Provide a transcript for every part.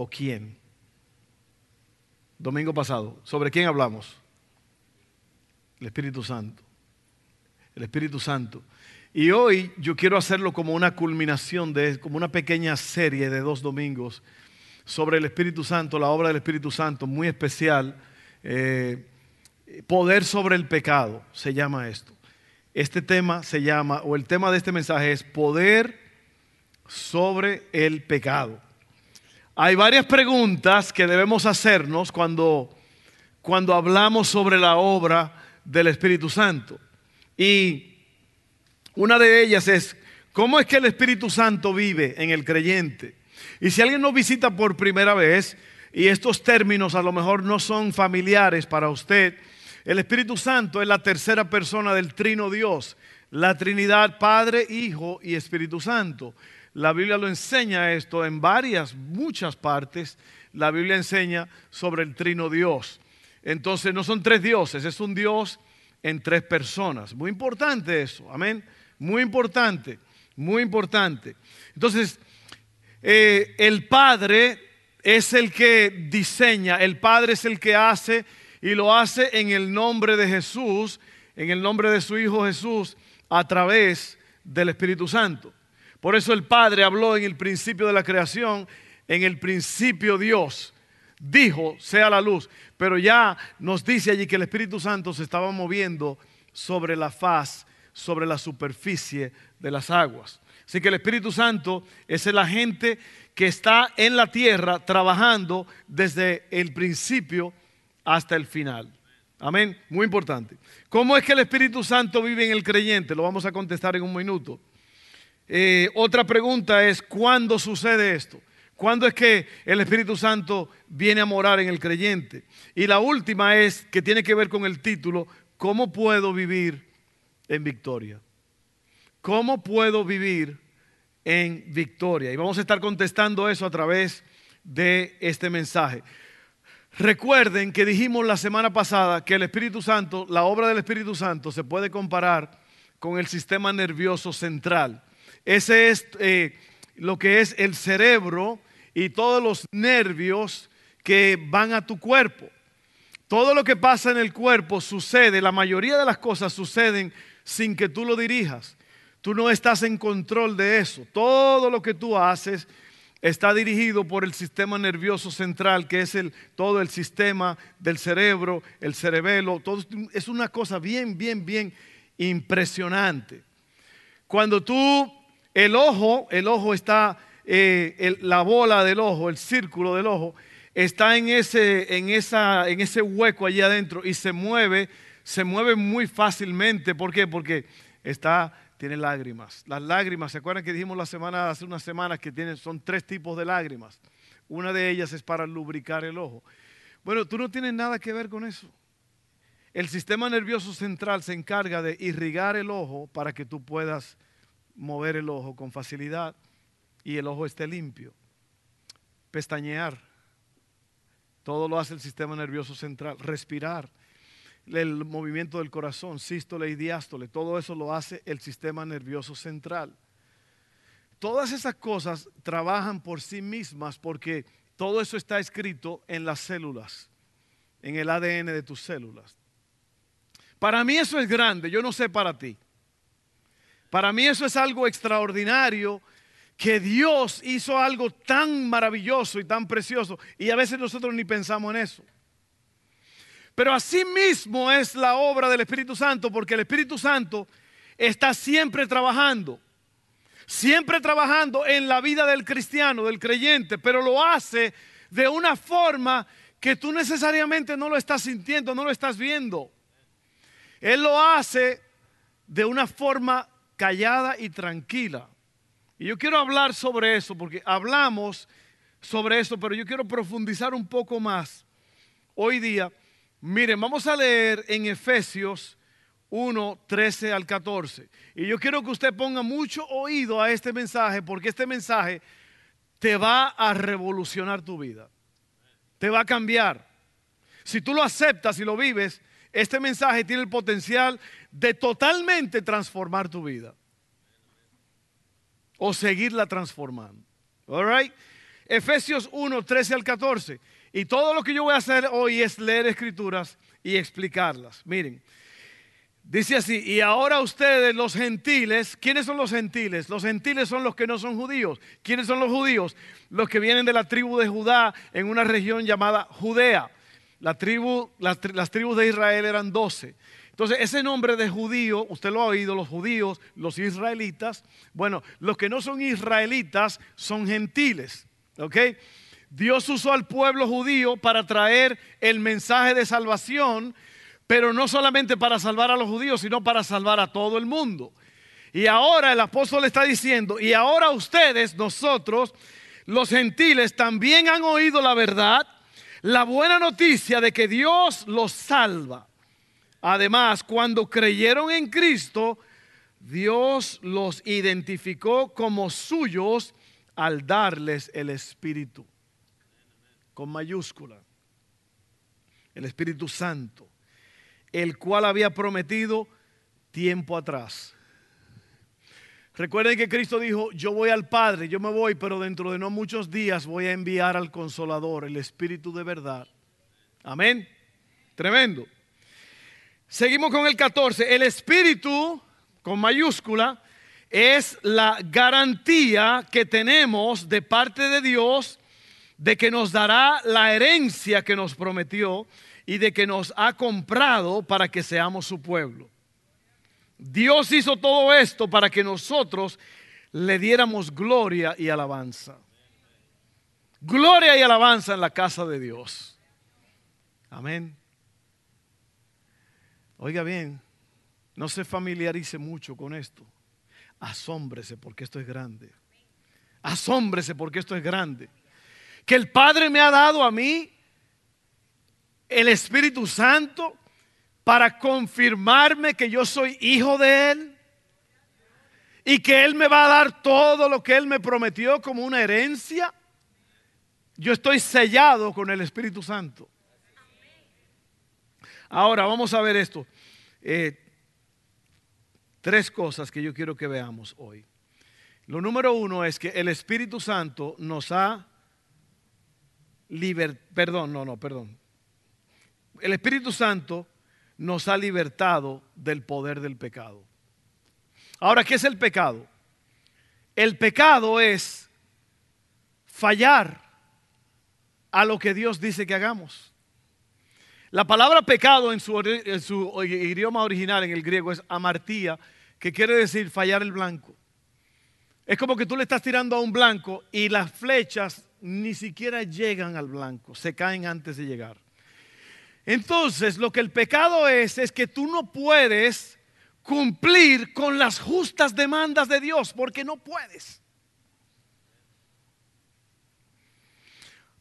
o quién. Domingo pasado, ¿sobre quién hablamos? El Espíritu Santo. El Espíritu Santo. Y hoy yo quiero hacerlo como una culminación de, como una pequeña serie de dos domingos sobre el Espíritu Santo, la obra del Espíritu Santo, muy especial. Eh, poder sobre el pecado, se llama esto. Este tema se llama, o el tema de este mensaje es poder sobre el pecado. Hay varias preguntas que debemos hacernos cuando, cuando hablamos sobre la obra del Espíritu Santo. Y una de ellas es, ¿cómo es que el Espíritu Santo vive en el creyente? Y si alguien nos visita por primera vez, y estos términos a lo mejor no son familiares para usted, el Espíritu Santo es la tercera persona del Trino Dios, la Trinidad Padre, Hijo y Espíritu Santo. La Biblia lo enseña esto en varias, muchas partes. La Biblia enseña sobre el trino Dios. Entonces no son tres dioses, es un Dios en tres personas. Muy importante eso, amén. Muy importante, muy importante. Entonces, eh, el Padre es el que diseña, el Padre es el que hace y lo hace en el nombre de Jesús, en el nombre de su Hijo Jesús, a través del Espíritu Santo. Por eso el Padre habló en el principio de la creación, en el principio Dios dijo, sea la luz. Pero ya nos dice allí que el Espíritu Santo se estaba moviendo sobre la faz, sobre la superficie de las aguas. Así que el Espíritu Santo es el agente que está en la tierra trabajando desde el principio hasta el final. Amén. Muy importante. ¿Cómo es que el Espíritu Santo vive en el creyente? Lo vamos a contestar en un minuto. Eh, otra pregunta es, ¿cuándo sucede esto? ¿Cuándo es que el Espíritu Santo viene a morar en el creyente? Y la última es, que tiene que ver con el título, ¿cómo puedo vivir en victoria? ¿Cómo puedo vivir en victoria? Y vamos a estar contestando eso a través de este mensaje. Recuerden que dijimos la semana pasada que el Espíritu Santo, la obra del Espíritu Santo se puede comparar con el sistema nervioso central. Ese es eh, lo que es el cerebro y todos los nervios que van a tu cuerpo. Todo lo que pasa en el cuerpo sucede, la mayoría de las cosas suceden sin que tú lo dirijas. Tú no estás en control de eso. Todo lo que tú haces está dirigido por el sistema nervioso central, que es el, todo el sistema del cerebro, el cerebelo. Todo, es una cosa bien, bien, bien impresionante. Cuando tú el ojo, el ojo está, eh, la bola del ojo, el círculo del ojo, está en ese, en, esa, en ese hueco allí adentro y se mueve, se mueve muy fácilmente. ¿Por qué? Porque está, tiene lágrimas. Las lágrimas, ¿se acuerdan que dijimos la semana, hace unas semanas que tienen, son tres tipos de lágrimas? Una de ellas es para lubricar el ojo. Bueno, tú no tienes nada que ver con eso. El sistema nervioso central se encarga de irrigar el ojo para que tú puedas mover el ojo con facilidad y el ojo esté limpio. Pestañear. Todo lo hace el sistema nervioso central. Respirar. El movimiento del corazón, sístole y diástole. Todo eso lo hace el sistema nervioso central. Todas esas cosas trabajan por sí mismas porque todo eso está escrito en las células, en el ADN de tus células. Para mí eso es grande, yo no sé para ti. Para mí eso es algo extraordinario, que Dios hizo algo tan maravilloso y tan precioso, y a veces nosotros ni pensamos en eso. Pero así mismo es la obra del Espíritu Santo, porque el Espíritu Santo está siempre trabajando, siempre trabajando en la vida del cristiano, del creyente, pero lo hace de una forma que tú necesariamente no lo estás sintiendo, no lo estás viendo. Él lo hace de una forma callada y tranquila. Y yo quiero hablar sobre eso porque hablamos sobre eso, pero yo quiero profundizar un poco más hoy día. Miren, vamos a leer en Efesios 1, 13 al 14. Y yo quiero que usted ponga mucho oído a este mensaje, porque este mensaje te va a revolucionar tu vida. Te va a cambiar. Si tú lo aceptas y lo vives, este mensaje tiene el potencial de totalmente transformar tu vida. O seguirla transformando. All right? Efesios 1, 13 al 14. Y todo lo que yo voy a hacer hoy es leer escrituras y explicarlas. Miren, dice así, y ahora ustedes los gentiles, ¿quiénes son los gentiles? Los gentiles son los que no son judíos. ¿Quiénes son los judíos? Los que vienen de la tribu de Judá en una región llamada Judea. Las tribus de Israel eran doce. Entonces, ese nombre de judío, usted lo ha oído, los judíos, los israelitas. Bueno, los que no son israelitas son gentiles. ¿Ok? Dios usó al pueblo judío para traer el mensaje de salvación, pero no solamente para salvar a los judíos, sino para salvar a todo el mundo. Y ahora el apóstol está diciendo, y ahora ustedes, nosotros, los gentiles, también han oído la verdad, la buena noticia de que Dios los salva. Además, cuando creyeron en Cristo, Dios los identificó como suyos al darles el Espíritu con mayúscula, el Espíritu Santo, el cual había prometido tiempo atrás. Recuerden que Cristo dijo, yo voy al Padre, yo me voy, pero dentro de no muchos días voy a enviar al Consolador, el Espíritu de verdad. Amén. Tremendo. Seguimos con el 14. El Espíritu, con mayúscula, es la garantía que tenemos de parte de Dios de que nos dará la herencia que nos prometió y de que nos ha comprado para que seamos su pueblo. Dios hizo todo esto para que nosotros le diéramos gloria y alabanza. Gloria y alabanza en la casa de Dios. Amén. Oiga bien, no se familiarice mucho con esto. Asómbrese porque esto es grande. Asómbrese porque esto es grande que el Padre me ha dado a mí el Espíritu Santo para confirmarme que yo soy hijo de Él y que Él me va a dar todo lo que Él me prometió como una herencia. Yo estoy sellado con el Espíritu Santo. Ahora vamos a ver esto. Eh, tres cosas que yo quiero que veamos hoy. Lo número uno es que el Espíritu Santo nos ha perdón, no, no, perdón. El Espíritu Santo nos ha libertado del poder del pecado. Ahora, ¿qué es el pecado? El pecado es fallar a lo que Dios dice que hagamos. La palabra pecado en su, idioma original, en el griego, es amartía, que quiere decir fallar el blanco. Es como que tú le estás tirando a un blanco y las flechas ni siquiera llegan al blanco, se caen antes de llegar. Entonces, lo que el pecado es, es que tú no puedes cumplir con las justas demandas de Dios, porque no puedes.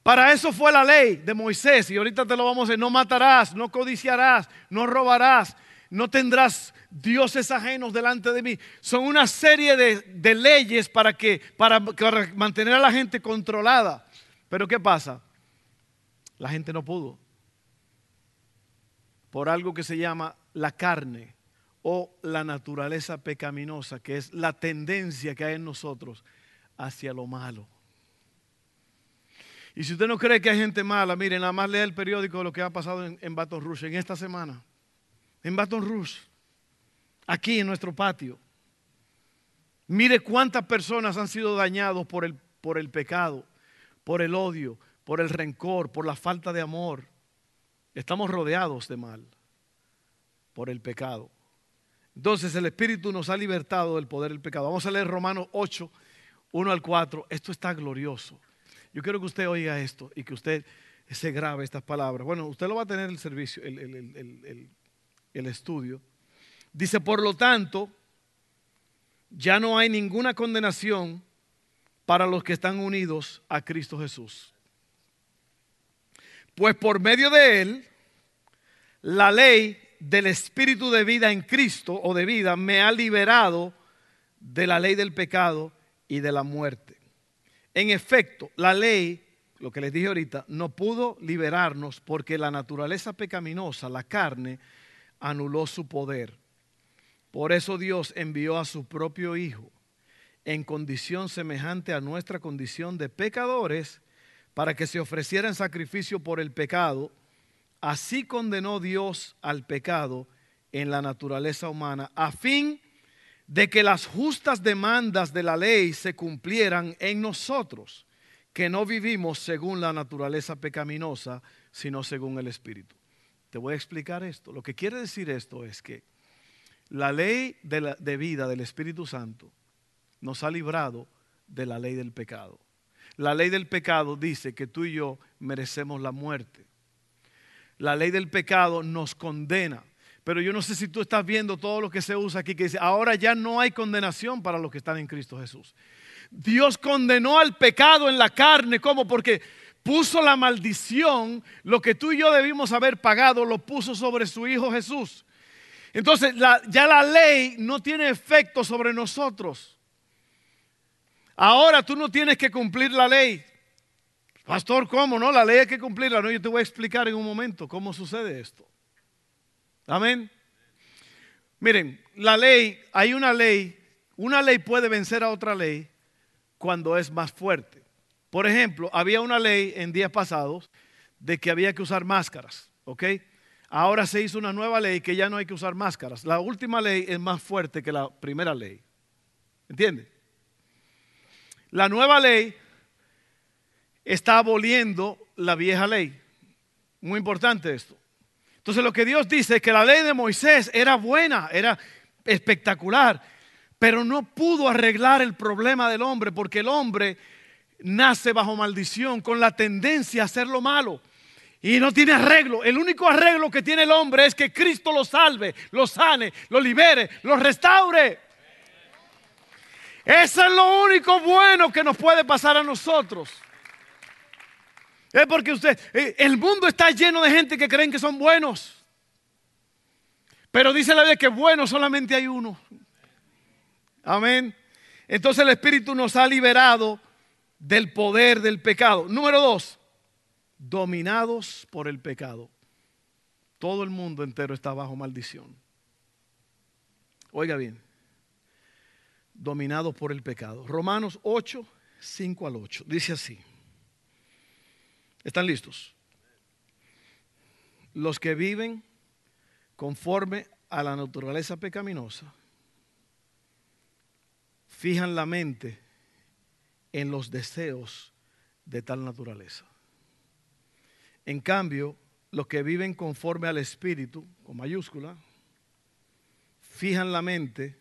Para eso fue la ley de Moisés, y ahorita te lo vamos a decir, no matarás, no codiciarás, no robarás, no tendrás dioses ajenos delante de mí. Son una serie de, leyes para, que, para, para mantener a la gente controlada. Pero ¿qué pasa? La gente no pudo. Por algo que se llama la carne o la naturaleza pecaminosa, que es la tendencia que hay en nosotros hacia lo malo. Y si usted no cree que hay gente mala, miren, nada más lea el periódico de lo que ha pasado en, en Baton Rouge en esta semana. En Baton Rouge aquí en nuestro patio. Mire cuántas personas han sido dañados por el, por el pecado, por el odio, por el rencor, por la falta de amor. Estamos rodeados de mal por el pecado. Entonces el Espíritu nos ha libertado del poder del pecado. Vamos a leer Romanos 8, 1 al 4. Esto está glorioso. Yo quiero que usted oiga esto y que usted se grabe estas palabras. Bueno, usted lo va a tener el servicio, el, el, el estudio. Dice, por lo tanto, ya no hay ninguna condenación para los que están unidos a Cristo Jesús. Pues por medio de él, la ley del Espíritu de vida en Cristo o de vida me ha liberado de la ley del pecado y de la muerte. En efecto, la ley, lo que les dije ahorita, no pudo liberarnos porque la naturaleza pecaminosa, la carne, anuló su poder. Por eso Dios envió a su propio Hijo en condición semejante a nuestra condición de pecadores para que se ofreciera en sacrificio por el pecado. Así condenó Dios al pecado en la naturaleza humana a fin de que las justas demandas de la ley se cumplieran en nosotros, que no vivimos según la naturaleza pecaminosa, sino según el Espíritu. Te voy a explicar esto. Lo que quiere decir esto es que la ley de, de vida del Espíritu Santo nos ha librado de la ley del pecado. La ley del pecado dice que tú y yo merecemos la muerte. La ley del pecado nos condena. Pero yo no sé si tú estás viendo todo lo que se usa aquí, que dice, ahora ya no hay condenación para los que están en Cristo Jesús. Dios condenó al pecado en la carne, ¿cómo? Porque puso la maldición, lo que tú y yo debimos haber pagado, lo puso sobre su Hijo Jesús. Entonces ya la ley no tiene efecto sobre nosotros. Ahora tú no tienes que cumplir la ley. Pastor, ¿cómo no? La ley hay que cumplirla. No, yo te voy a explicar en un momento cómo sucede esto. Amén. Miren, la ley, hay una ley, una ley puede vencer a otra ley cuando es más fuerte. Por ejemplo, había una ley en días pasados de que había que usar máscaras, ¿ok? Ahora se hizo una nueva ley que ya no hay que usar máscaras. La última ley es más fuerte que la primera ley. ¿Entiende? La nueva ley está aboliendo la vieja ley. Muy importante esto. Entonces lo que Dios dice es que la ley de Moisés era buena, era espectacular, pero no pudo arreglar el problema del hombre porque el hombre nace bajo maldición con la tendencia a hacer lo malo. Y no tiene arreglo. El único arreglo que tiene el hombre es que Cristo lo salve, lo sane, lo libere, lo restaure. Eso es lo único bueno que nos puede pasar a nosotros. Es porque usted, eh, el mundo está lleno de gente que creen que son buenos. Pero dice la Biblia que bueno solamente hay uno. Amén. Entonces el Espíritu nos ha liberado del poder del pecado. Número dos, dominados por el pecado. Todo el mundo entero está bajo maldición. Oiga bien, dominados por el pecado. Romanos 8, 5 al 8. Dice así. ¿Están listos? Los que viven conforme a la naturaleza pecaminosa fijan la mente en los deseos de tal naturaleza. En cambio, los que viven conforme al Espíritu, con mayúscula, fijan la mente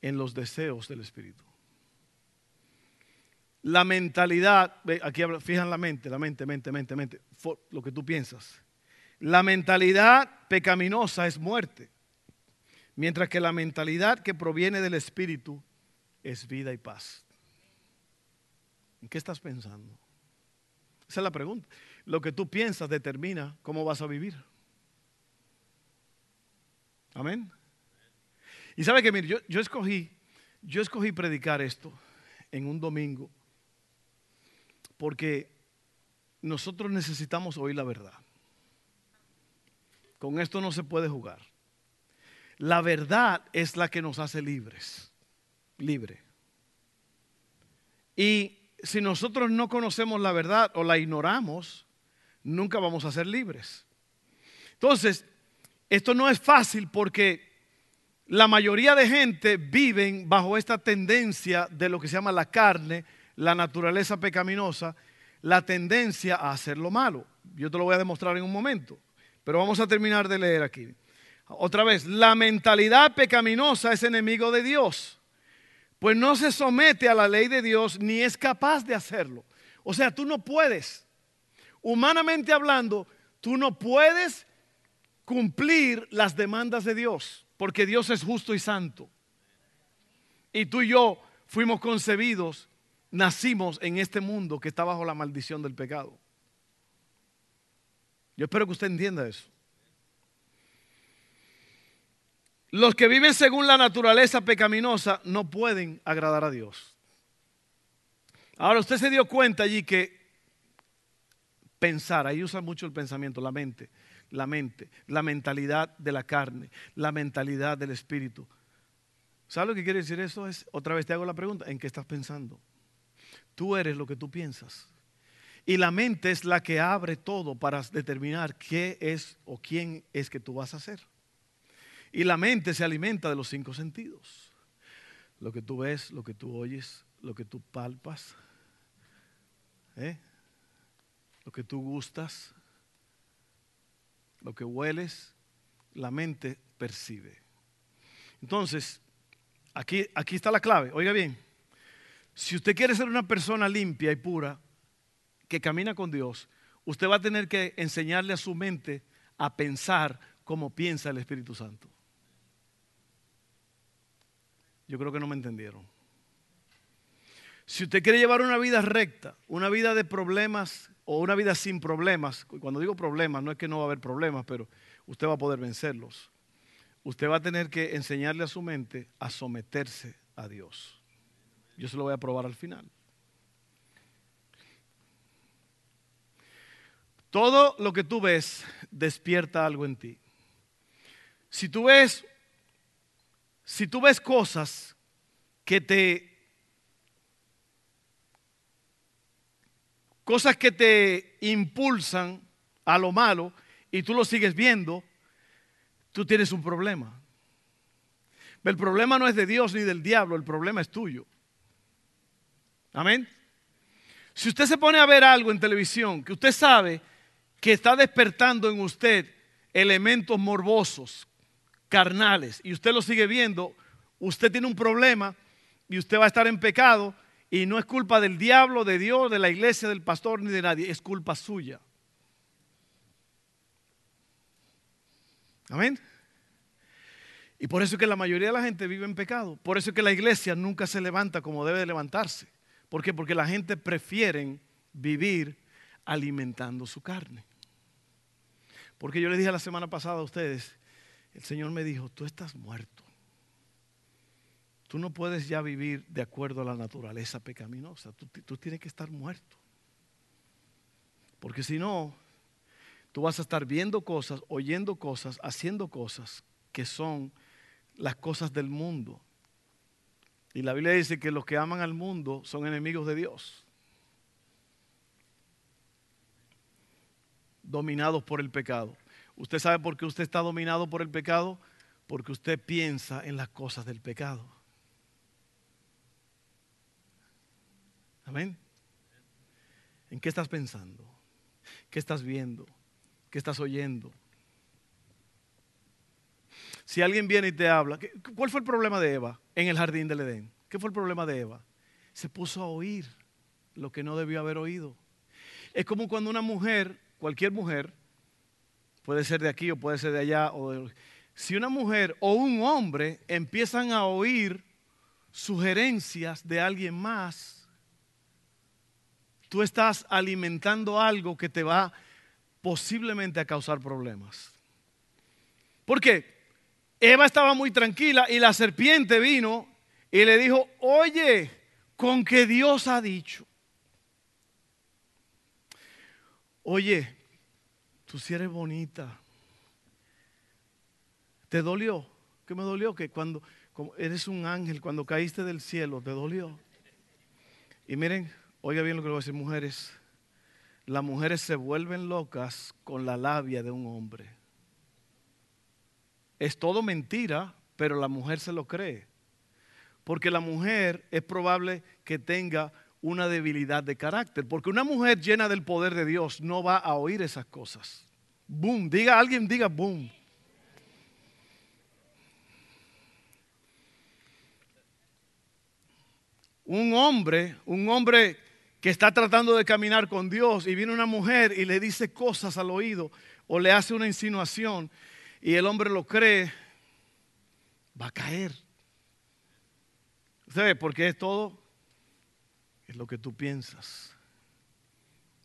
en los deseos del Espíritu la mentalidad, aquí fijan la mente, la mente, mente, mente, mente, lo que tú piensas. La mentalidad pecaminosa es muerte, mientras que la mentalidad que proviene del Espíritu es vida y paz. ¿En qué estás pensando? Esa es la pregunta. Lo que tú piensas determina cómo vas a vivir. Amén. Y sabe que, mire, yo, yo escogí, yo escogí predicar esto en un domingo porque nosotros necesitamos oír la verdad. Con esto no se puede jugar. La verdad es la que nos hace libres, libre. Y si nosotros no conocemos la verdad o la ignoramos, nunca vamos a ser libres. Entonces, esto no es fácil porque la mayoría de gente viven bajo esta tendencia de lo que se llama la carne, la naturaleza pecaminosa, la tendencia a hacer lo malo. Yo te lo voy a demostrar en un momento, pero vamos a terminar de leer aquí. Otra vez, la mentalidad pecaminosa es enemigo de Dios, pues no se somete a la ley de Dios ni es capaz de hacerlo. O sea, tú no puedes, humanamente hablando, tú no puedes cumplir las demandas de Dios, porque Dios es justo y santo. Y tú y yo fuimos concebidos nacimos en este mundo que está bajo la maldición del pecado. Yo espero que usted entienda eso. Los que viven según la naturaleza pecaminosa no pueden agradar a Dios. Ahora usted se dio cuenta allí que pensar, ahí usa mucho el pensamiento, la mente, la mente, la mentalidad de la carne, la mentalidad del espíritu. ¿Sabes lo que quiere decir eso? Es, otra vez te hago la pregunta, ¿en qué estás pensando? Tú eres lo que tú piensas. Y la mente es la que abre todo para determinar qué es o quién es que tú vas a ser. Y la mente se alimenta de los cinco sentidos. Lo que tú ves, lo que tú oyes, lo que tú palpas, ¿eh? lo que tú gustas, lo que hueles, la mente percibe. Entonces, aquí, aquí está la clave. Oiga bien, si usted quiere ser una persona limpia y pura, que camina con Dios, usted va a tener que enseñarle a su mente a pensar como piensa el Espíritu Santo. Yo creo que no me entendieron. Si usted quiere llevar una vida recta, una vida de problemas o una vida sin problemas, cuando digo problemas no es que no va a haber problemas, pero usted va a poder vencerlos. Usted va a tener que enseñarle a su mente a someterse a Dios. Yo se lo voy a probar al final. Todo lo que tú ves despierta algo en ti. Si tú ves si tú ves cosas que te cosas que te impulsan a lo malo y tú lo sigues viendo, tú tienes un problema. El problema no es de Dios ni del diablo, el problema es tuyo. Amén. Si usted se pone a ver algo en televisión que usted sabe que está despertando en usted elementos morbosos, carnales, y usted lo sigue viendo, usted tiene un problema y usted va a estar en pecado y no es culpa del diablo, de Dios, de la iglesia, del pastor ni de nadie, es culpa suya. Amén. Y por eso es que la mayoría de la gente vive en pecado. Por eso es que la iglesia nunca se levanta como debe de levantarse. ¿Por qué? Porque la gente prefiere vivir alimentando su carne. Porque yo les dije la semana pasada a ustedes, el Señor me dijo, tú estás muerto. Tú no puedes ya vivir de acuerdo a la naturaleza pecaminosa. Tú, tienes que estar muerto. Porque si no, tú vas a estar viendo cosas, oyendo cosas, haciendo cosas que son las cosas del mundo. Y la Biblia dice que los que aman al mundo son enemigos de Dios. Dominados por el pecado. ¿Usted sabe por qué usted está dominado por el pecado? Porque usted piensa en las cosas del pecado. Amén. ¿En qué estás pensando? ¿Qué estás viendo? ¿Qué estás oyendo? Si alguien viene y te habla, ¿cuál fue el problema de Eva en el jardín del Edén? ¿Qué fue el problema de Eva? Se puso a oír lo que no debió haber oído. Es como cuando una mujer, cualquier mujer, puede ser de aquí o puede ser de allá, o si una mujer o un hombre empiezan a oír sugerencias de alguien más, tú estás alimentando algo que te va posiblemente a causar problemas. ¿Por qué? Eva estaba muy tranquila y la serpiente vino y le dijo, oye, con que Dios ha dicho. Oye, tú si eres bonita. ¿Te dolió? ¿Qué me dolió? Que cuando eres un ángel, cuando caíste del cielo, te dolió. Y miren, oiga bien lo que le voy a decir, mujeres. Las mujeres se vuelven locas con la labia de un hombre. Es todo mentira, pero la mujer se lo cree. Porque la mujer es probable que tenga una debilidad de carácter. Porque una mujer llena del poder de Dios no va a oír esas cosas. Boom, diga alguien, diga boom. Un hombre, un hombre que está tratando de caminar con Dios y viene una mujer y le dice cosas al oído o le hace una insinuación y el hombre lo cree, va a caer. ¿Sabe? Porque es todo Es lo que tú piensas.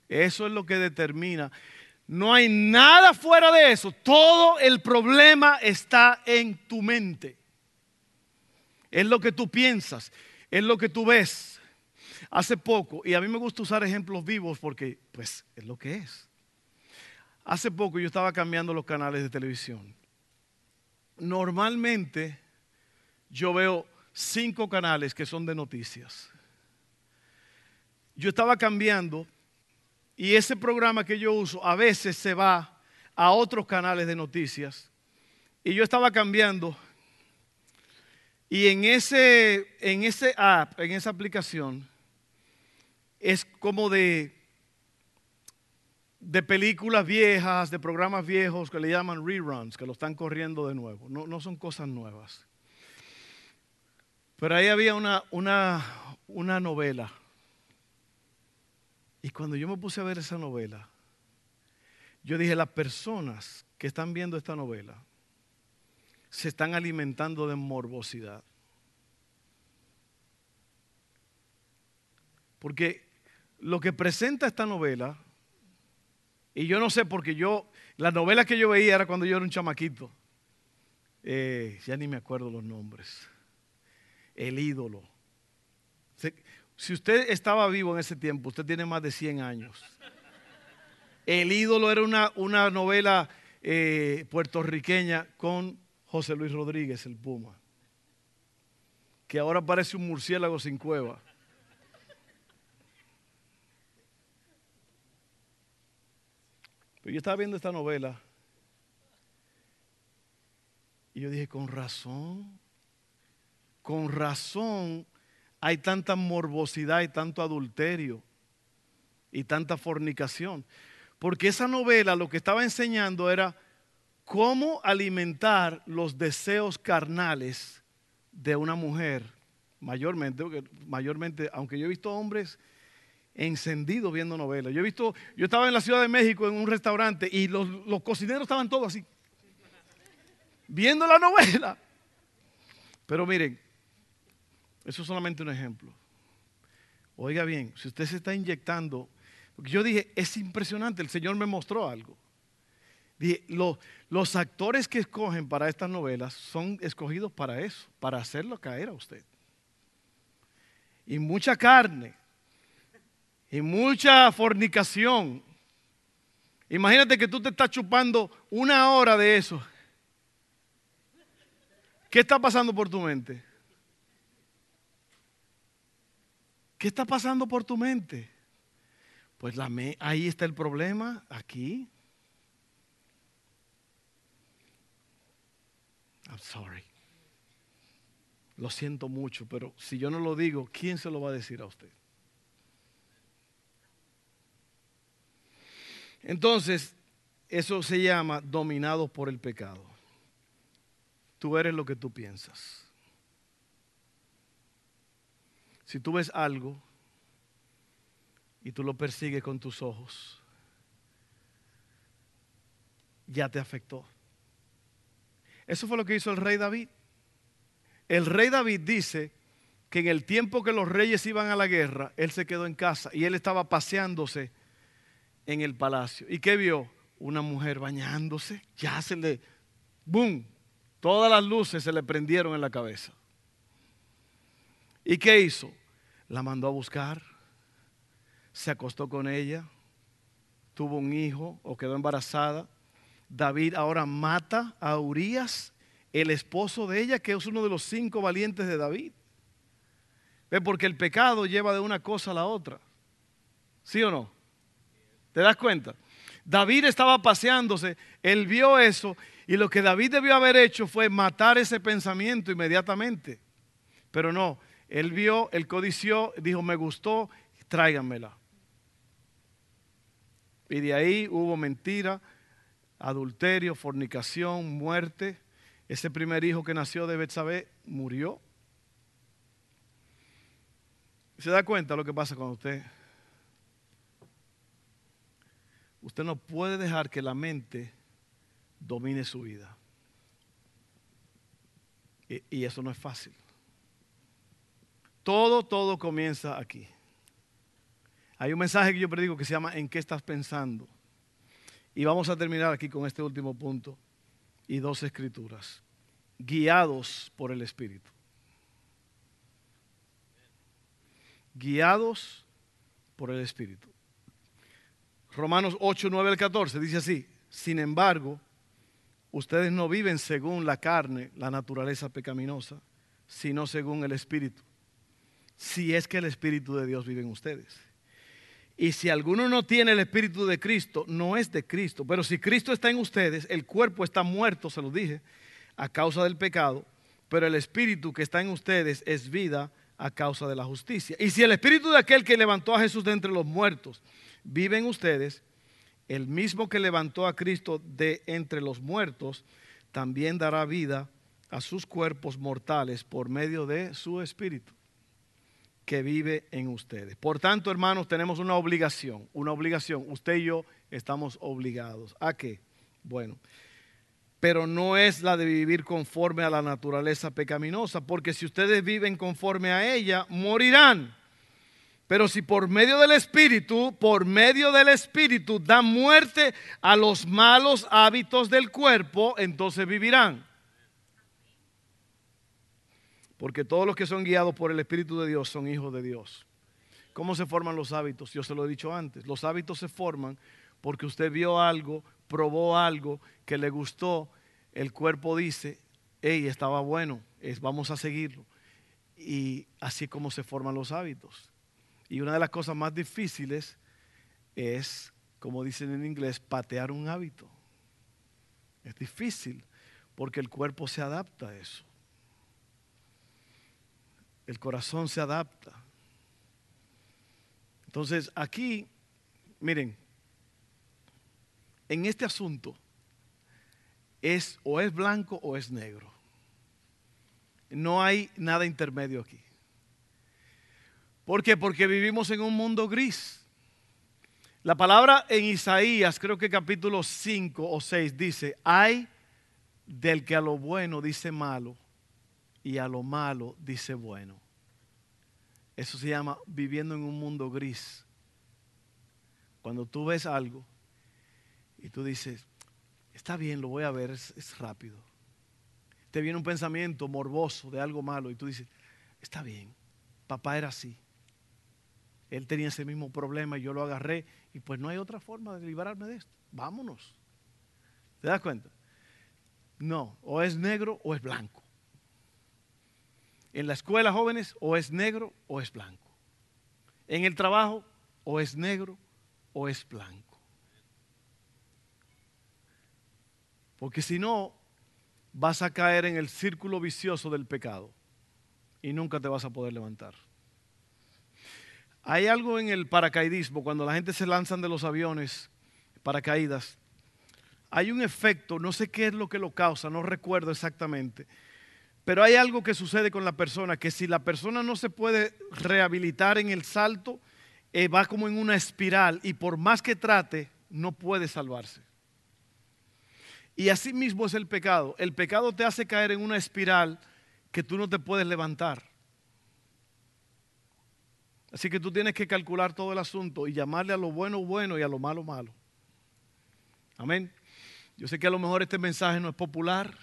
Eso es lo que determina. No hay nada fuera de eso. Todo el problema está en tu mente. Es lo que tú piensas, es lo que tú ves. Hace poco, y a mí me gusta usar ejemplos vivos porque pues es lo que es. Hace poco yo estaba cambiando los canales de televisión. Normalmente yo veo cinco canales que son de noticias. Yo estaba cambiando y ese programa que yo uso a veces se va a otros canales de noticias. Y yo estaba cambiando y en ese, en ese app, en esa aplicación, es como de, de películas viejas, de programas viejos que le llaman reruns, que lo están corriendo de nuevo. No, no son cosas nuevas. Pero ahí había una, una, una novela. Y cuando yo me puse a ver esa novela, yo dije, las personas que están viendo esta novela se están alimentando de morbosidad. Porque lo que presenta esta novela, y yo no sé porque yo, las novelas que yo veía era cuando yo era un chamaquito, eh, ya ni me acuerdo los nombres, el ídolo. Si usted estaba vivo en ese tiempo, usted tiene más de 100 años. El ídolo era una, una novela eh, puertorriqueña con José Luis Rodríguez, el Puma, que ahora parece un murciélago sin cueva. Yo estaba viendo esta novela y yo dije, con razón, con razón hay tanta morbosidad y tanto adulterio y tanta fornicación. Porque esa novela lo que estaba enseñando era cómo alimentar los deseos carnales de una mujer, mayormente, mayormente, aunque yo he visto hombres encendidos viendo novelas. Yo he visto, yo estaba en la Ciudad de México en un restaurante y los, los cocineros estaban todos así, viendo la novela. Pero miren, eso es solamente un ejemplo. Oiga bien, si usted se está inyectando, porque yo dije, es impresionante, el Señor me mostró algo los actores que escogen para estas novelas son escogidos para eso, para hacerlo caer a usted. Y mucha carne, y mucha fornicación. Imagínate que tú te estás chupando una hora de eso. ¿Qué está pasando por tu mente? ¿Qué está pasando por tu mente? Pues la ahí está el problema, aquí. I'm sorry. Lo siento mucho, pero si yo no lo digo, ¿quién se lo va a decir a usted? Entonces, eso se llama dominado por el pecado. Tú eres lo que tú piensas. Si tú ves algo y tú lo persigues con tus ojos, ya te afectó. Eso fue lo que hizo el rey David. El rey David dice que en el tiempo que los reyes iban a la guerra, él se quedó en casa y él estaba paseándose en el palacio. ¿Y qué vio? Una mujer bañándose. Ya se le, ¡boom! Todas las luces se le prendieron en la cabeza. ¿Y qué hizo? La mandó a buscar, se acostó con ella, tuvo un hijo o quedó embarazada David ahora mata a Urias, el esposo de ella, que es uno de los cinco valientes de David. ¿Ve? Porque el pecado lleva de una cosa a la otra. ¿Sí o no? ¿Te das cuenta? David estaba paseándose, él vio eso y lo que David debió haber hecho fue matar ese pensamiento inmediatamente. Pero no, él vio, él codició, dijo, me gustó, tráiganmela. Y de ahí hubo mentira, adulterio, fornicación, muerte. Ese primer hijo que nació de Betsabé murió. ¿Se da cuenta lo que pasa con usted? Usted no puede dejar que la mente domine su vida. Y, eso no es fácil. Todo, todo comienza aquí. Hay un mensaje que yo predico que se llama ¿En qué estás pensando? Y vamos a terminar aquí con este último punto y dos escrituras. Guiados por el Espíritu. Guiados por el Espíritu. Romanos 8, 9 al 14 dice así, sin embargo, ustedes no viven según la carne, la naturaleza pecaminosa, sino según el Espíritu. Si es que el Espíritu de Dios vive en ustedes. Y si alguno no tiene el Espíritu de Cristo, no es de Cristo. Pero si Cristo está en ustedes, el cuerpo está muerto, se lo dije, a causa del pecado, pero el Espíritu que está en ustedes es vida a causa de la justicia. Y si el Espíritu de aquel que levantó a Jesús de entre los muertos vive en ustedes, el mismo que levantó a Cristo de entre los muertos, también dará vida a sus cuerpos mortales por medio de su Espíritu que vive en ustedes. Por tanto, hermanos, tenemos una obligación, una obligación. Usted y yo estamos obligados. ¿A qué? Bueno, pero no es la de vivir conforme a la naturaleza pecaminosa, porque si ustedes viven conforme a ella, morirán. Pero si por medio del Espíritu, por medio del Espíritu, dan muerte a los malos hábitos del cuerpo, entonces vivirán. Porque todos los que son guiados por el Espíritu de Dios son hijos de Dios. ¿Cómo se forman los hábitos? Yo se lo he dicho antes. Los hábitos se forman porque usted vio algo, probó algo que le gustó. El cuerpo dice, hey, estaba bueno, vamos a seguirlo. Y así como se forman los hábitos. Y una de las cosas más difíciles es, como dicen en inglés, patear un hábito. Es difícil porque el cuerpo se adapta a eso el corazón se adapta. Entonces, aquí, miren, en este asunto es o es blanco o es negro. No hay nada intermedio aquí. ¿Por qué? Porque vivimos en un mundo gris. La palabra en Isaías, creo que capítulo 5 o 6 dice, hay del que a lo bueno dice malo y a lo malo dice bueno. Eso se llama viviendo en un mundo gris. Cuando tú ves algo y tú dices, está bien, lo voy a ver, es, rápido. Te viene un pensamiento morboso de algo malo y tú dices, está bien, papá era así. Él tenía ese mismo problema y yo lo agarré y pues no hay otra forma de librarme de esto. Vámonos. ¿Te das cuenta? No, o es negro o es blanco en la escuela, jóvenes, o es negro o es blanco. En el trabajo, o es negro o es blanco. Porque si no, vas a caer en el círculo vicioso del pecado y nunca te vas a poder levantar. Hay algo en el paracaidismo, cuando la gente se lanzan de los aviones, paracaídas, hay un efecto, no sé qué es lo que lo causa, no recuerdo exactamente, pero hay algo que sucede con la persona, que si la persona no se puede rehabilitar en el salto, eh, va como en una espiral y por más que trate, no puede salvarse. Y así mismo es el pecado. El pecado te hace caer en una espiral que tú no te puedes levantar. Así que tú tienes que calcular todo el asunto y llamarle a lo bueno bueno y a lo malo malo. Amén. Yo sé que a lo mejor este mensaje no es popular,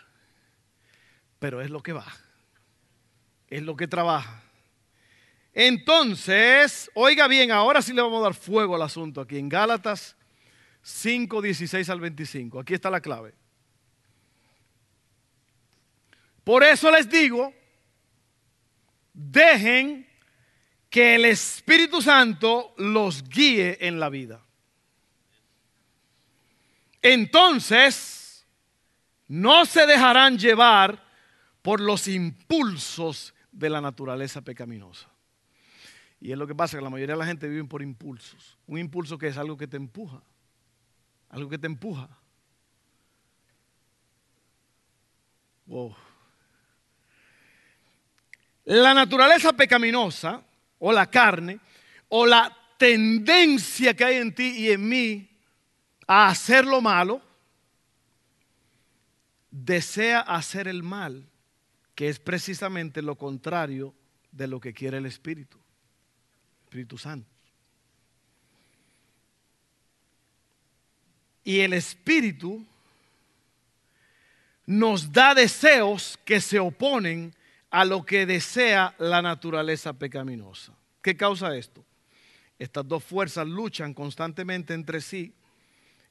pero es lo que va. Es lo que trabaja. Entonces, oiga bien, ahora sí le vamos a dar fuego al asunto aquí en Gálatas 5, 16 al 25. Aquí está la clave. Por eso les digo, dejen que el Espíritu Santo los guíe en la vida. Entonces, no se dejarán llevar por los impulsos de la naturaleza pecaminosa. Y es lo que pasa, que la mayoría de la gente vive por impulsos. Un impulso que es algo que te empuja. Algo que te empuja. La naturaleza pecaminosa, o la carne o la tendencia que hay en ti y en mí a hacer lo malo, desea hacer el mal, que es precisamente lo contrario de lo que quiere el Espíritu, Espíritu Santo. Y el Espíritu nos da deseos que se oponen a lo que desea la naturaleza pecaminosa. ¿Qué causa esto? Estas dos fuerzas luchan constantemente entre sí,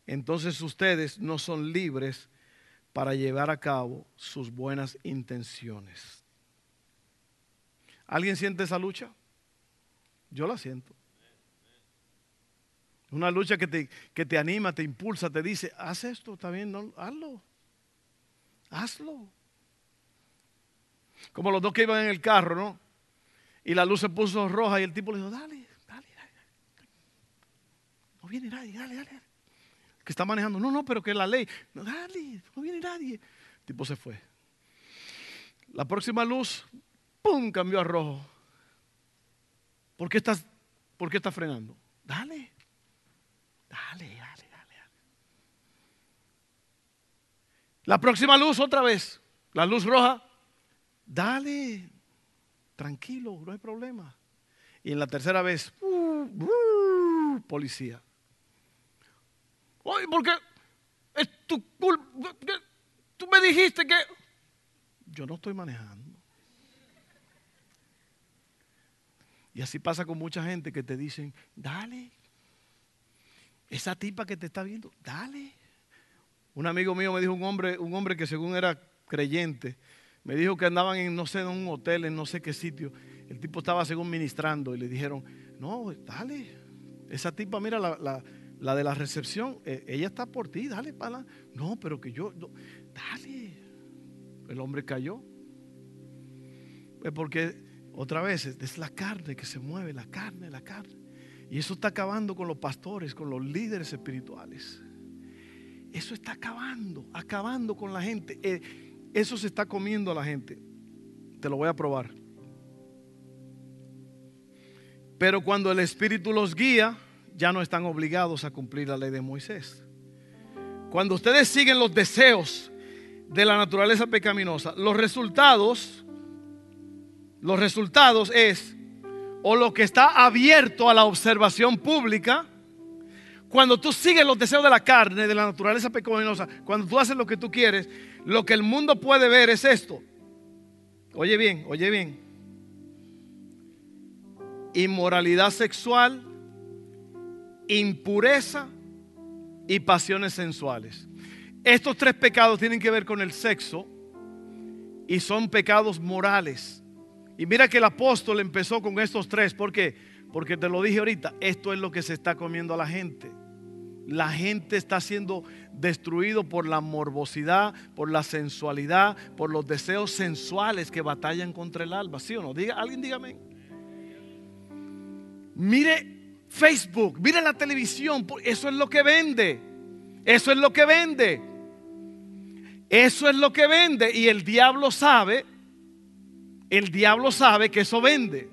entonces ustedes no son libres para llevar a cabo sus buenas intenciones. ¿Alguien siente esa lucha? Yo la siento. Una lucha que te, que te anima, te impulsa, te dice, haz esto, está bien, no, hazlo. Hazlo. Como los dos que iban en el carro, ¿no? Y la luz se puso roja y el tipo le dijo, dale, dale, dale. No viene nadie, dale, dale. Que está manejando, no, no, pero que la ley, no, dale, no viene nadie. El tipo se fue. La próxima luz, ¡pum!, cambió a rojo. ¿Por qué estás, por qué estás frenando? Dale, dale, dale, dale, dale. La próxima luz otra vez, la luz roja, dale, tranquilo, no hay problema. Y en la tercera vez, uh, uh, policía. Oye, porque es tu culpa. Tú me dijiste que yo no estoy manejando. Y así pasa con mucha gente que te dicen, dale. Esa tipa que te está viendo, dale. Un amigo mío me dijo un hombre, un hombre que según era creyente, me dijo que andaban en no sé, en un hotel, en no sé qué sitio. El tipo estaba según ministrando y le dijeron, no, dale. Esa tipa, mira, la, de la recepción, eh, ella está por ti, dale para No, pero que yo, dale. El hombre cayó. Pues porque otra vez es la carne que se mueve, la carne, la carne. Y eso está acabando con los pastores, con los líderes espirituales. Eso está acabando, acabando con la gente. Eh, eso se está comiendo a la gente. Te lo voy a probar. Pero cuando el Espíritu los guía, ya no están obligados a cumplir la ley de Moisés. Cuando ustedes siguen los deseos de la naturaleza pecaminosa, los resultados, los resultados es o lo que está abierto a la observación pública, cuando tú sigues los deseos de la carne, de la naturaleza pecaminosa, cuando tú haces lo que tú quieres, lo que el mundo puede ver es esto. Oye bien, oye bien. Inmoralidad sexual, impureza y pasiones sensuales. Estos tres pecados tienen que ver con el sexo y son pecados morales. Y mira que el apóstol empezó con estos tres. ¿Por qué? Porque te lo dije ahorita, esto es lo que se está comiendo a la gente. La gente está siendo destruido por la morbosidad, por la sensualidad, por los deseos sensuales que batallan contra el alma. ¿Sí o no? Diga, alguien dígame. Mire Facebook, mire la televisión, eso es lo que vende. Eso es lo que vende. Eso es lo que vende y el diablo sabe, el diablo sabe que eso vende.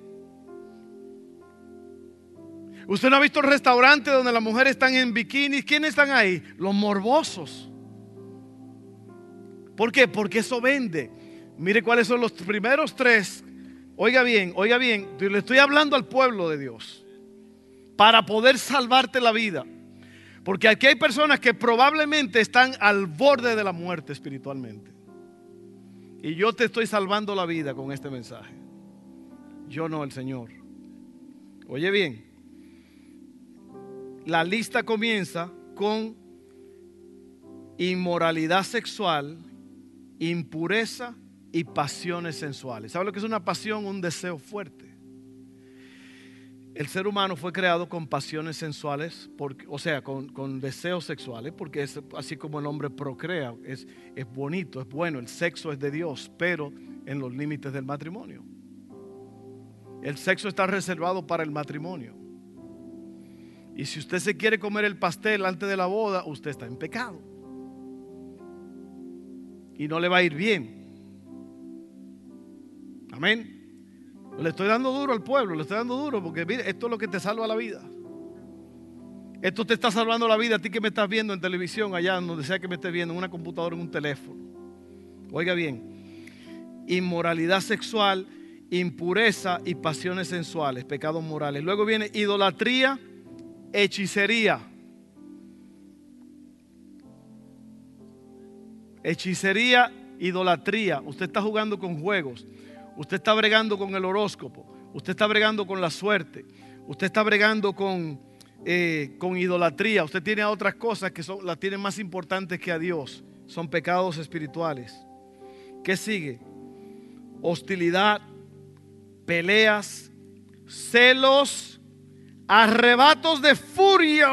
Usted no ha visto el restaurante donde las mujeres están en bikinis. ¿Quiénes están ahí? Los morbosos. ¿Por qué? Porque eso vende. Mire cuáles son los primeros tres. Oiga bien, oiga bien. Le estoy hablando al pueblo de Dios. Para poder salvarte la vida. Porque aquí hay personas que probablemente están al borde de la muerte espiritualmente. Y yo te estoy salvando la vida con este mensaje. Yo no, el Señor. Oye bien la lista comienza con inmoralidad sexual, impureza y pasiones sensuales. ¿Sabe lo que es una pasión? Un deseo fuerte. El ser humano fue creado con pasiones sensuales, o sea, con, deseos sexuales, porque es así como el hombre procrea, es, es bonito, es bueno, el sexo es de Dios, pero en los límites del matrimonio. El sexo está reservado para el matrimonio. Y si usted se quiere comer el pastel antes de la boda, usted está en pecado. Y no le va a ir bien. Amén. Le estoy dando duro al pueblo, le estoy dando duro porque mire, esto es lo que te salva la vida. Esto te está salvando la vida a ti que me estás viendo en televisión, allá donde sea que me estés viendo, en una computadora, en un teléfono. Oiga bien, inmoralidad sexual, impureza y pasiones sensuales, pecados morales. Luego viene idolatría hechicería. hechicería, idolatría. Usted está jugando con juegos. Usted está bregando con el horóscopo. Usted está bregando con la suerte. Usted está bregando con, eh, con idolatría. Usted tiene otras cosas que son, las tiene más importantes que a Dios. Son pecados espirituales. ¿Qué sigue? Hostilidad, peleas, celos, arrebatos de furia,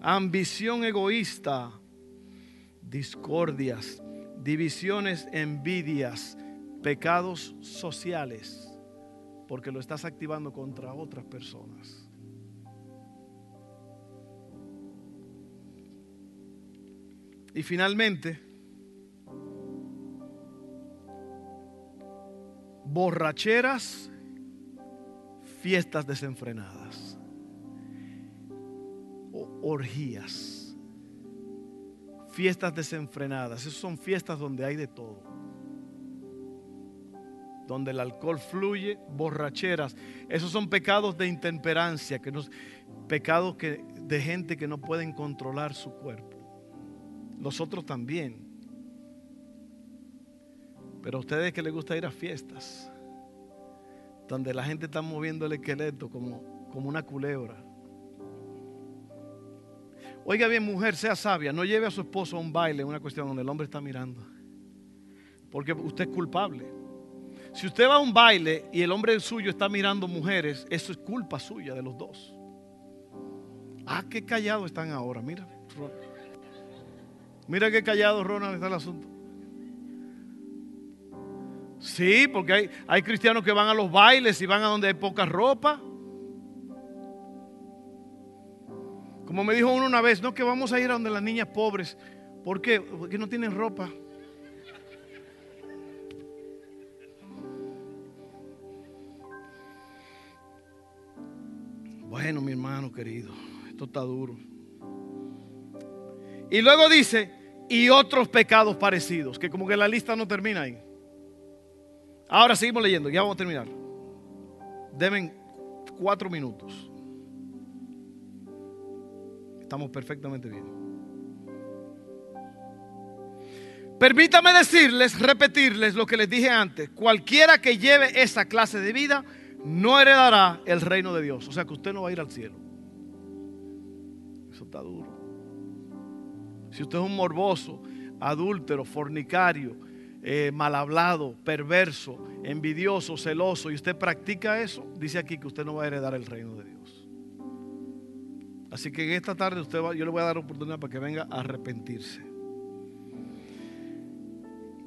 ambición egoísta, discordias, divisiones, envidias, pecados sociales, porque lo estás activando contra otras personas. Y finalmente, borracheras, fiestas desenfrenadas, orgías, fiestas desenfrenadas. Esas son fiestas donde hay de todo. Donde el alcohol fluye, borracheras. Esos son pecados de intemperancia, que nos, pecados que, de gente que no pueden controlar su cuerpo. Los otros también. Pero a ustedes que les gusta ir a fiestas, donde la gente está moviendo el esqueleto como, como una culebra. Oiga bien, mujer, sea sabia, no lleve a su esposo a un baile, una cuestión donde el hombre está mirando. Porque usted es culpable. Si usted va a un baile y el hombre suyo está mirando mujeres, eso es culpa suya de los dos. Ah, qué callados están ahora, mira. Mira qué callado, Ronald, está el asunto. Sí, porque hay, hay cristianos que van a los bailes y van a donde hay poca ropa. Como me dijo uno una vez, no, que vamos a ir a donde las niñas pobres. ¿Por qué? Porque no tienen ropa. Bueno, mi hermano querido, esto está duro. Y luego dice, y otros pecados parecidos, que como que la lista no termina ahí. Ahora seguimos leyendo, ya vamos a terminar. Deben cuatro minutos. Estamos perfectamente bien. Permítame decirles, repetirles lo que les dije antes. Cualquiera que lleve esa clase de vida no heredará el reino de Dios. O sea que usted no va a ir al cielo. Eso está duro. Si usted es un morboso, adúltero, fornicario, eh, mal hablado, perverso, envidioso, celoso, y usted practica eso, dice aquí que usted no va a heredar el reino de Dios. Así que en esta tarde usted yo le voy a dar oportunidad para que venga a arrepentirse.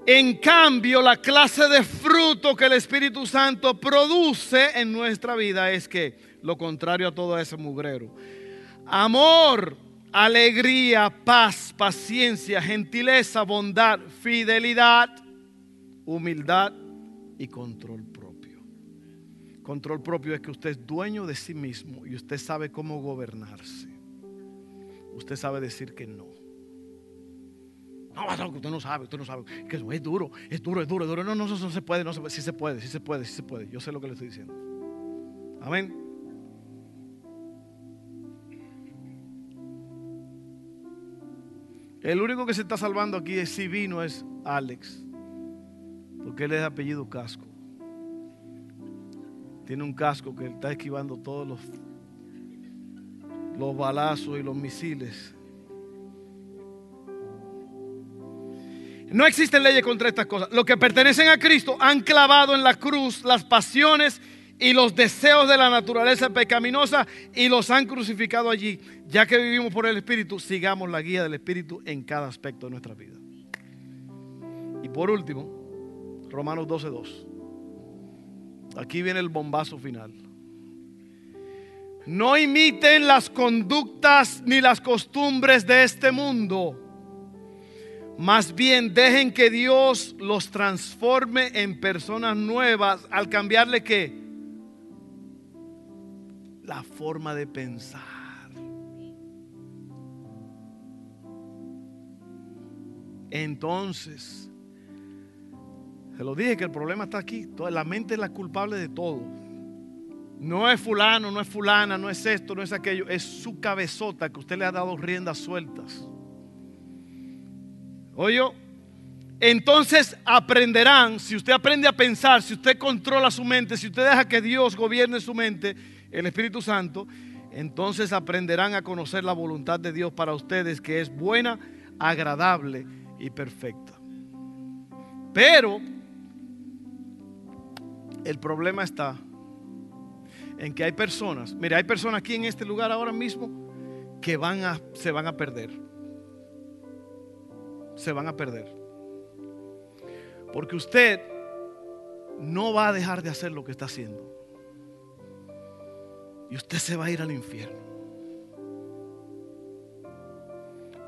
En cambio, la clase de fruto que el Espíritu Santo produce en nuestra vida es que lo contrario a todo ese mugrero. Amor, alegría, paz, paciencia, gentileza, bondad, fidelidad, humildad y control propio. Control propio es que usted es dueño de sí mismo y usted sabe cómo gobernarse. Usted sabe decir que no. No, usted no sabe, usted no sabe. Es duro, es duro, es duro, es duro. No, no, no, no se puede, no se puede. Sí se puede, sí se puede, sí se puede. Yo sé lo que le estoy diciendo. Amén. El único que se está salvando aquí es si vino es Alex. Porque él es de apellido casco. Tiene un casco que está esquivando todos los, los balazos y los misiles. No existen leyes contra estas cosas. Los que pertenecen a Cristo han clavado en la cruz las pasiones y los deseos de la naturaleza pecaminosa y los han crucificado allí. Ya que vivimos por el Espíritu, sigamos la guía del Espíritu en cada aspecto de nuestra vida. Y por último, Romanos 12.2. Aquí viene el bombazo final. No imiten las conductas ni las costumbres de este mundo. Más bien dejen que Dios los transforme en personas nuevas al cambiarle que la forma de pensar. Entonces, se lo dije que el problema está aquí. La mente es la culpable de todo. No es fulano, no es fulana, no es esto, no es aquello. Es su cabezota que usted le ha dado riendas sueltas. Oye, entonces aprenderán, si usted aprende a pensar, si usted controla su mente, si usted deja que Dios gobierne su mente, el Espíritu Santo, entonces aprenderán a conocer la voluntad de Dios para ustedes, que es buena, agradable y perfecta. Pero el problema está en que hay personas, mire, hay personas aquí en este lugar ahora mismo que van a, se van a perder. Se van a perder. Porque usted no va a dejar de hacer lo que está haciendo. Y usted se va a ir al infierno.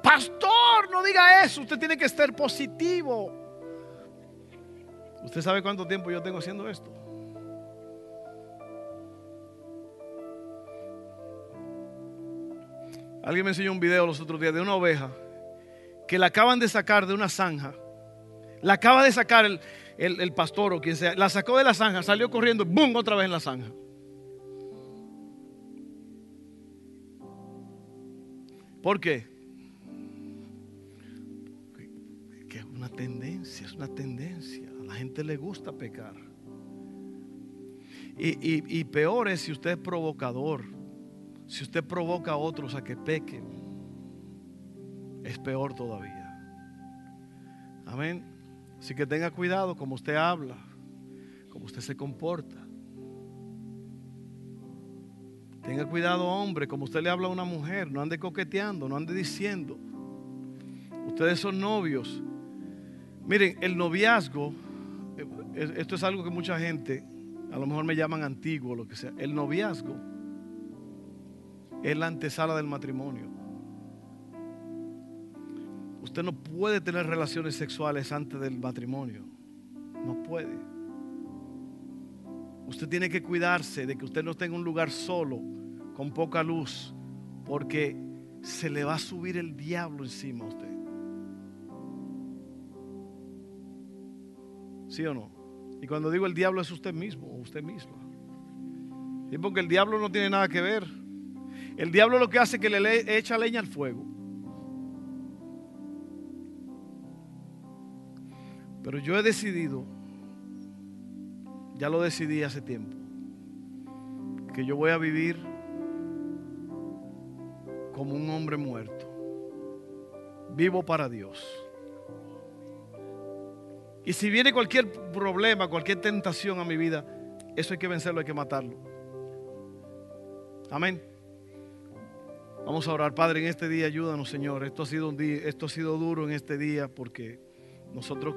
Pastor, no diga eso. Usted tiene que estar positivo. ¿Usted sabe cuánto tiempo yo tengo haciendo esto? Alguien me enseñó un video los otros días de una oveja que la acaban de sacar de una zanja. La acaba de sacar el, pastor o quien sea. La sacó de la zanja, salió corriendo, ¡boom! otra vez en la zanja. ¿Por qué? Que es una tendencia, es una tendencia. A la gente le gusta pecar. Y, y peor es si usted es provocador si usted provoca a otros a que pequen, es peor todavía. Amén. Así que tenga cuidado como usted habla, como usted se comporta. Tenga cuidado, hombre, como usted le habla a una mujer. No ande coqueteando, no ande diciendo. Ustedes son novios. Miren, el noviazgo, eh, esto es algo que mucha gente, a lo mejor me llaman antiguo, lo que sea. El noviazgo es la antesala del matrimonio. Usted no puede tener relaciones sexuales antes del matrimonio. No puede. Usted tiene que cuidarse de que usted no esté en un lugar solo, con poca luz, porque se le va a subir el diablo encima a usted. ¿Sí o no? Y cuando digo el diablo es usted mismo usted misma. Y porque el diablo no tiene nada que ver el diablo lo que hace es que le echa leña al fuego. Pero yo he decidido, ya lo decidí hace tiempo, que yo voy a vivir como un hombre muerto, vivo para Dios. Y si viene cualquier problema, cualquier tentación a mi vida, eso hay que vencerlo, hay que matarlo. Amén. Vamos a orar, Padre, en este día ayúdanos, Señor. Esto ha sido duro en este día porque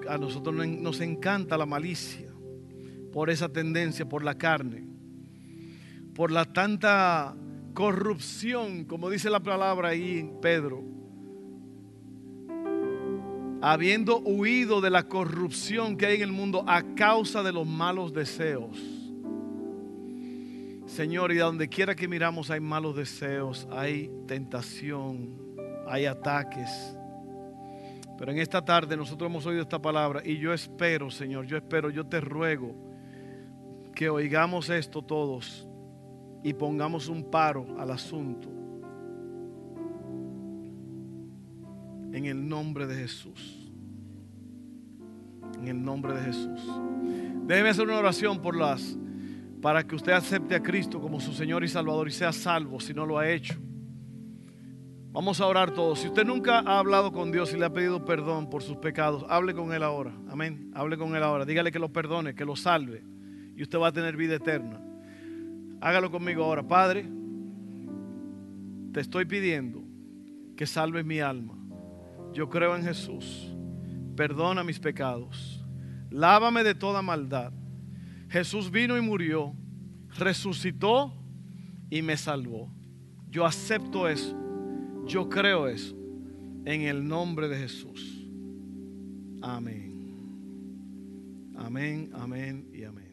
a nosotros nos encanta la malicia por esa tendencia, por la carne, por la tanta corrupción, como dice la palabra ahí en Pedro. Habiendo huido de la corrupción que hay en el mundo a causa de los malos deseos Señor, y donde quiera que miramos hay malos deseos, hay tentación, hay ataques. Pero en esta tarde nosotros hemos oído esta palabra y yo espero, Señor, yo espero, yo te ruego que oigamos esto todos y pongamos un paro al asunto. En el nombre de Jesús. En el nombre de Jesús. Déjeme hacer una oración por las para que usted acepte a Cristo como su Señor y Salvador y sea salvo si no lo ha hecho. Vamos a orar todos. Si usted nunca ha hablado con Dios y le ha pedido perdón por sus pecados, hable con Él ahora. Amén. Hable con Él ahora. Dígale que lo perdone, que lo salve. Y usted va a tener vida eterna. Hágalo conmigo ahora. Padre, te estoy pidiendo que salves mi alma. Yo creo en Jesús. Perdona mis pecados. Lávame de toda maldad Jesús vino y murió, resucitó y me salvó. Yo acepto eso. Yo creo eso. En el nombre de Jesús. Amén. Amén, amén y amén.